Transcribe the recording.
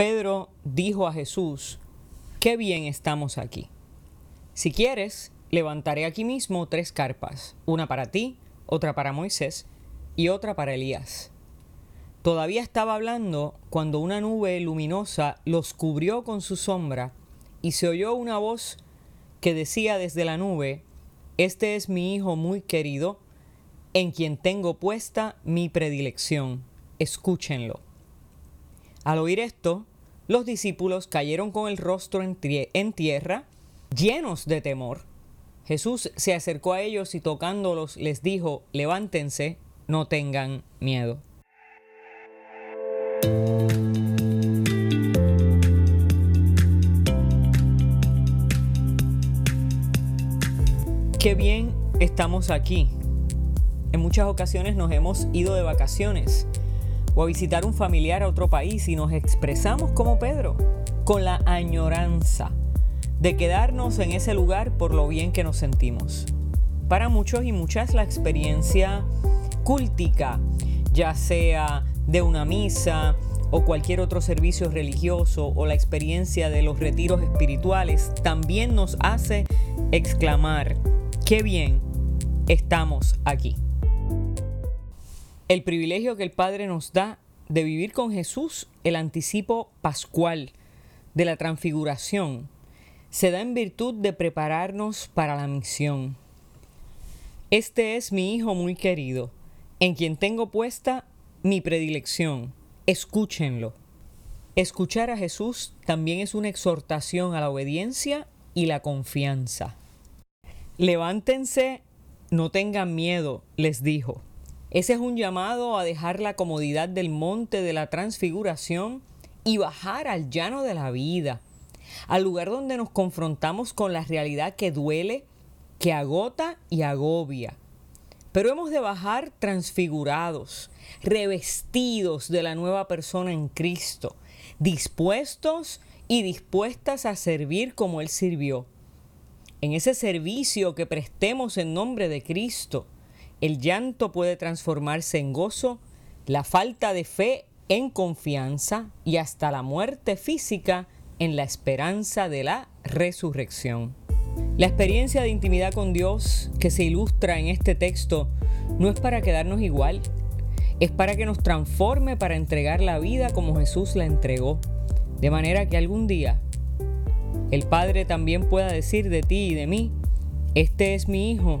Pedro dijo a Jesús, qué bien estamos aquí. Si quieres, levantaré aquí mismo tres carpas, una para ti, otra para Moisés y otra para Elías. Todavía estaba hablando cuando una nube luminosa los cubrió con su sombra y se oyó una voz que decía desde la nube, Este es mi Hijo muy querido, en quien tengo puesta mi predilección. Escúchenlo. Al oír esto, los discípulos cayeron con el rostro en, tierra, llenos de temor. Jesús se acercó a ellos y tocándolos les dijo, levántense, no tengan miedo. Qué bien estamos aquí. En muchas ocasiones nos hemos ido de vacaciones o a visitar un familiar a otro país y nos expresamos como Pedro, con la añoranza de quedarnos en ese lugar por lo bien que nos sentimos. Para muchos y muchas la experiencia cúltica, ya sea de una misa o cualquier otro servicio religioso o la experiencia de los retiros espirituales, también nos hace exclamar, qué bien estamos aquí. El privilegio que el Padre nos da de vivir con Jesús, el anticipo pascual de la transfiguración, se da en virtud de prepararnos para la misión. Este es mi Hijo muy querido, en quien tengo puesta mi predilección. Escúchenlo. Escuchar a Jesús también es una exhortación a la obediencia y la confianza. Levántense, no tengan miedo, les dijo. Ese es un llamado a dejar la comodidad del monte de la transfiguración y bajar al llano de la vida, al lugar donde nos confrontamos con la realidad que duele, que agota y agobia. Pero hemos de bajar transfigurados, revestidos de la nueva persona en Cristo, dispuestos y dispuestas a servir como Él sirvió. En ese servicio que prestemos en nombre de Cristo, el llanto puede transformarse en gozo, la falta de fe en confianza y hasta la muerte física en la esperanza de la resurrección. La experiencia de intimidad con Dios que se ilustra en este texto no es para quedarnos igual, es para que nos transforme para entregar la vida como Jesús la entregó, de manera que algún día el Padre también pueda decir de ti y de mí, este es mi Hijo